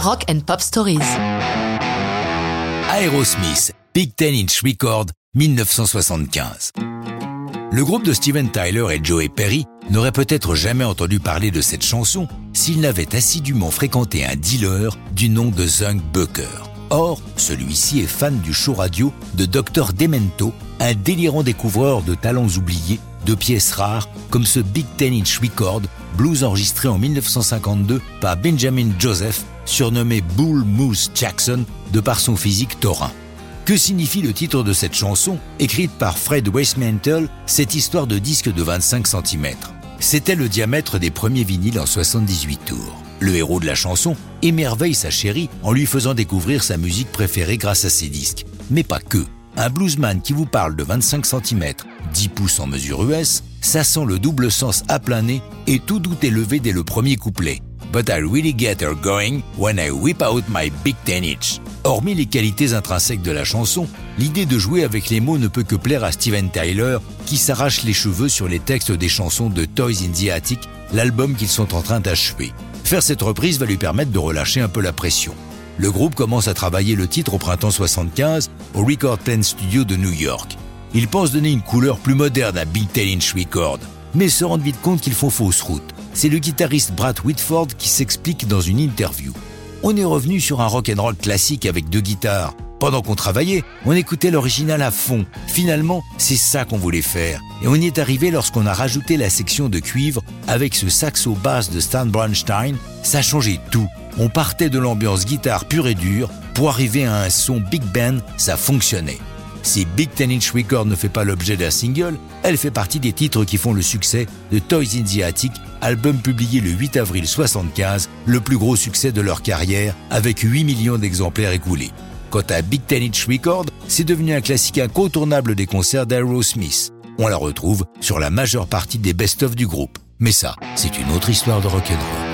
Rock and Pop Stories. Aerosmith, Big Ten Inch Record, 1975. Le groupe de Steven Tyler et Joey Perry n'aurait peut-être jamais entendu parler de cette chanson s'il n'avait assidûment fréquenté un dealer du nom de Zunk Bucker. Or, celui-ci est fan du show radio de Dr Demento, un délirant découvreur de talents oubliés, de pièces rares, comme ce Big Ten Inch Record, blues enregistré en 1952 par Benjamin Joseph, surnommé Bull Moose Jackson de par son physique taurin. Que signifie le titre de cette chanson, écrite par Fred Westmantle, cette histoire de disque de 25 cm C'était le diamètre des premiers vinyles en 78 tours. Le héros de la chanson émerveille sa chérie en lui faisant découvrir sa musique préférée grâce à ses disques. Mais pas que. Un bluesman qui vous parle de 25 cm, 10 pouces en mesure US, ça sent le double sens à plein nez et tout doute est levé dès le premier couplet. But I really get her going when I whip out my big ten inch. Hormis les qualités intrinsèques de la chanson, l'idée de jouer avec les mots ne peut que plaire à Steven Tyler, qui s'arrache les cheveux sur les textes des chansons de Toys in the Attic, l'album qu'ils sont en train d'achever. Faire cette reprise va lui permettre de relâcher un peu la pression. Le groupe commence à travailler le titre au printemps 75 au Record Ten Studio de New York. Ils pensent donner une couleur plus moderne à Big Ten Inch Record, mais se rendent vite compte qu'ils font fausse route. C'est le guitariste Brad Whitford qui s'explique dans une interview. On est revenu sur un rock'n'roll classique avec deux guitares. Pendant qu'on travaillait, on écoutait l'original à fond. Finalement, c'est ça qu'on voulait faire. Et on y est arrivé lorsqu'on a rajouté la section de cuivre avec ce saxo basse de Stan Bronstein. Ça changeait tout. On partait de l'ambiance guitare pure et dure pour arriver à un son big band, ça fonctionnait. Si Big Ten Inch Record ne fait pas l'objet d'un single, elle fait partie des titres qui font le succès de Toys in the Attic, album publié le 8 avril 75, le plus gros succès de leur carrière avec 8 millions d'exemplaires écoulés. Quant à Big Ten Inch Record, c'est devenu un classique incontournable des concerts d'Aerosmith. On la retrouve sur la majeure partie des best-of du groupe. Mais ça, c'est une autre histoire de rock'n'roll.